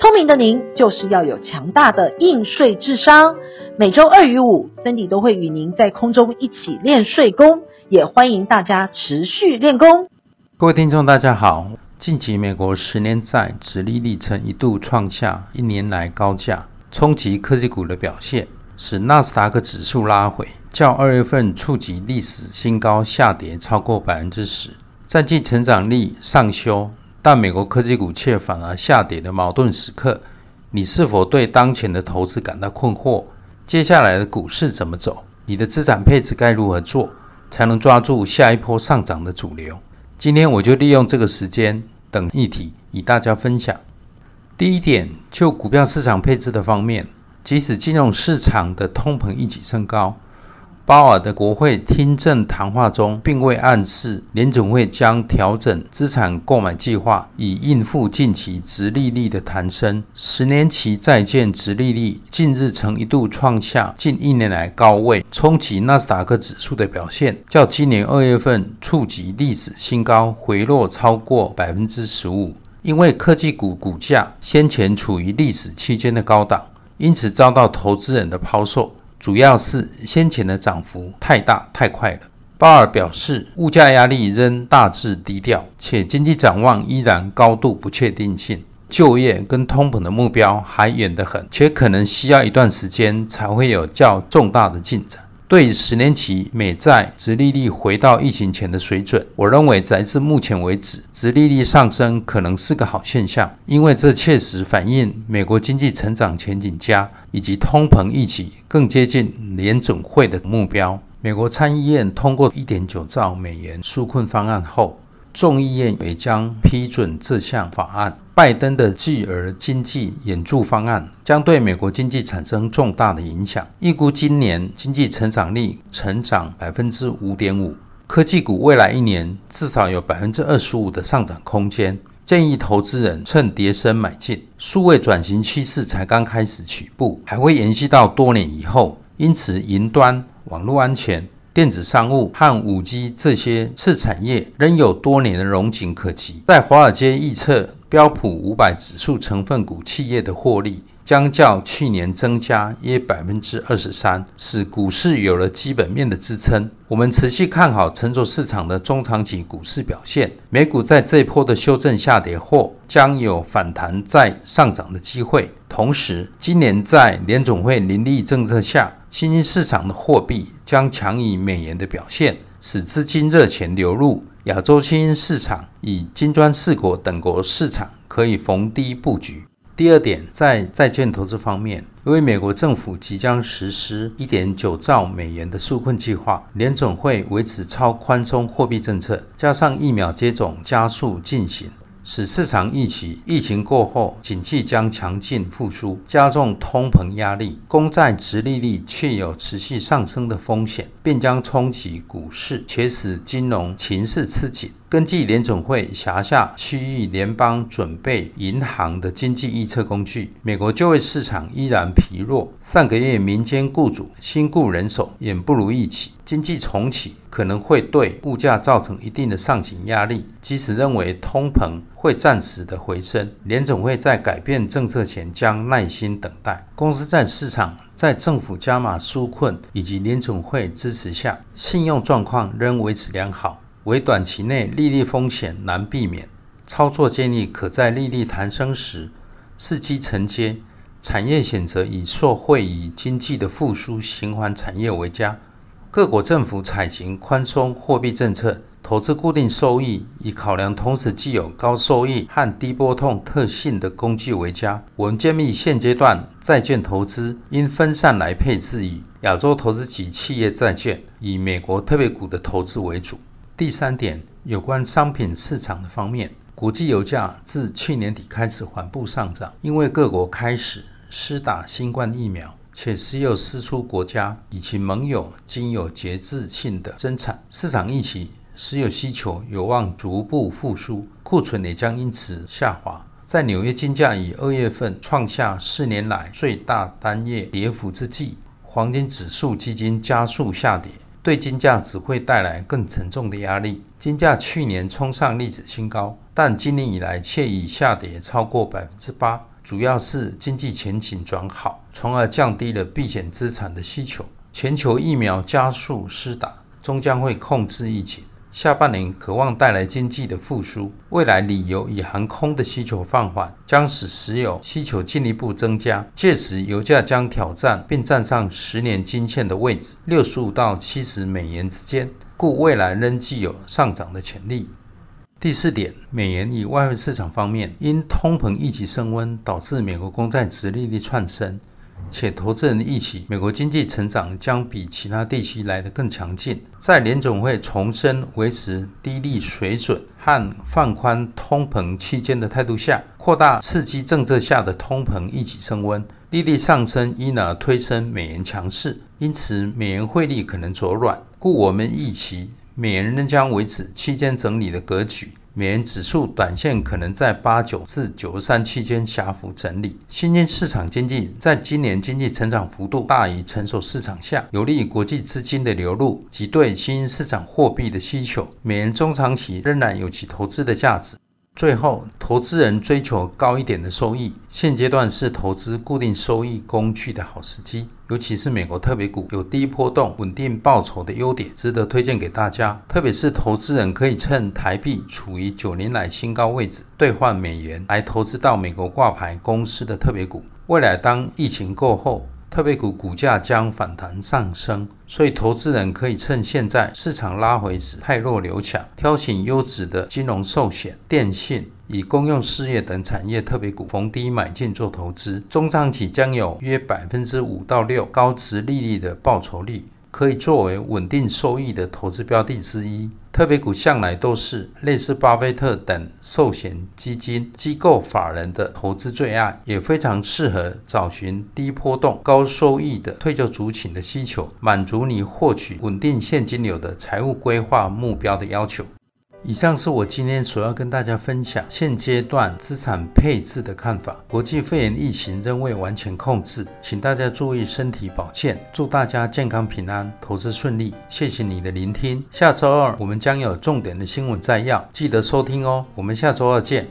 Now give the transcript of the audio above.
聪明的您，就是要有强大的应税智商。每周二与五，Cindy 都会与您在空中一起练税功，也欢迎大家持续练功。各位听众，大家好。近期美国十年债指利率曾一度创下一年来高价，冲击科技股的表现，使纳斯达克指数拉回，较二月份触及历史新高，下跌超过百分之十。债券成长率上修，但美国科技股却反而下跌的矛盾时刻，你是否对当前的投资感到困惑？接下来的股市怎么走？你的资产配置该如何做，才能抓住下一波上涨的主流？今天我就利用这个时间等议题与大家分享。第一点，就股票市场配置的方面，即使金融市场的通膨一起升高。鲍尔的国会听证谈话中，并未暗示联总会将调整资产购买计划，以应付近期殖利率的弹升。十年期债券殖利率近日曾一度创下近一年来高位，冲击纳斯达克指数的表现，较今年二月份触及历史新高，回落超过百分之十五。因为科技股股价先前处于历史期间的高档，因此遭到投资人的抛售。主要是先前的涨幅太大太快了。鲍尔表示，物价压力仍大致低调，且经济展望依然高度不确定性，就业跟通膨的目标还远得很，且可能需要一段时间才会有较重大的进展。对十年期美债殖利率回到疫情前的水准，我认为截至目前为止，殖利率上升可能是个好现象，因为这确实反映美国经济成长前景佳，以及通膨预期更接近联准会的目标。美国参议院通过一点九兆美元纾困方案后，众议院也将批准这项法案。拜登的巨额经济援助方案将对美国经济产生重大的影响。预估今年经济成长率成长百分之五点五，科技股未来一年至少有百分之二十五的上涨空间。建议投资人趁跌升买进。数位转型趋势才刚开始起步，还会延续到多年以后。因此，云端、网络安全。电子商务和五 G 这些次产业仍有多年的荣景可期。在华尔街预测，标普五百指数成分股企业的获利将较去年增加约百分之二十三，使股市有了基本面的支撑。我们持续看好乘坐市场的中长期股市表现。美股在这一波的修正下跌后，将有反弹再上涨的机会。同时，今年在联总会利率政策下，新兴市场的货币将强于美元的表现，使资金热钱流入亚洲新兴市场，以金砖四国等国市场可以逢低布局。第二点，在债券投资方面，因为美国政府即将实施一点九兆美元的纾困计划，联准会维持超宽松货币政策，加上疫苗接种加速进行。使市场预期疫情过后，经济将强劲复苏，加重通膨压力。公债殖利率却有持续上升的风险，便将冲击股市，且使金融情势吃紧。根据联总会辖下区域联邦准备银行的经济预测工具，美国就业市场依然疲弱。上个月民间雇主新雇人手远不如预期，经济重启可能会对物价造成一定的上行压力。即使认为通膨会暂时的回升，联总会在改变政策前将耐心等待。公司在市场在政府加码纾困以及联总会支持下，信用状况仍维持良好。为短期内利率风险难避免，操作建议可在利率弹升时伺机承接，产业选择以受惠于经济的复苏循环产业为佳。各国政府采行宽松货币政策，投资固定收益以考量同时具有高收益和低波动特性的工具为佳。我们建议现阶段债券投资应分散来配置，以亚洲投资级企业债券，以美国特别股的投资为主。第三点，有关商品市场的方面，国际油价自去年底开始缓步上涨，因为各国开始施打新冠疫苗，且石油输出国家以及盟友均有节制性的增产，市场预期石油需求有望逐步复苏，库存也将因此下滑。在纽约金价以二月份创下四年来最大单月跌幅之际，黄金指数基金加速下跌，对金价只会带来更沉重的压力。金价去年冲上历史新高，但今年以来却已下跌超过百分之八，主要是经济前景转好，从而降低了避险资产的需求。全球疫苗加速施打，终将会控制疫情。下半年可望带来经济的复苏，未来旅游与航空的需求放缓，将使石油需求进一步增加。届时油价将挑战并站上十年均线的位置，六十五到七十美元之间，故未来仍具有上涨的潜力。第四点，美元与外汇市场方面，因通膨预期升温，导致美国公债殖利率窜升。且投资人预期美国经济成长将比其他地区来得更强劲，在联总会重申维持低利水准和放宽通膨期间的态度下，扩大刺激政策下的通膨一起升温，利率上升因而推升美元强势，因此美元汇率可能走软，故我们预期美元仍将维持区间整理的格局。美元指数短线可能在八九至九十三区间狭幅整理。新兴市场经济在今年经济成长幅度大于成熟市场下，有利于国际资金的流入及对新兴市场货币的需求。美元中长期仍然有其投资的价值。最后，投资人追求高一点的收益，现阶段是投资固定收益工具的好时机。尤其是美国特别股有低波动、稳定报酬的优点，值得推荐给大家。特别是投资人可以趁台币处于九年来新高位置，兑换美元来投资到美国挂牌公司的特别股。未来当疫情过后，特别股股价将反弹上升，所以投资人可以趁现在市场拉回时汰弱留强，挑选优质的金融寿险、电信以公用事业等产业特别股，逢低买进做投资，中长期将有约百分之五到六高值利率的报酬率。可以作为稳定收益的投资标的之一。特别股向来都是类似巴菲特等寿险基金机构法人的投资最爱，也非常适合找寻低波动、高收益的退休族群的需求，满足你获取稳定现金流的财务规划目标的要求。以上是我今天所要跟大家分享现阶段资产配置的看法。国际肺炎疫情仍未完全控制，请大家注意身体保健，祝大家健康平安，投资顺利。谢谢你的聆听，下周二我们将有重点的新闻摘要，记得收听哦。我们下周二见。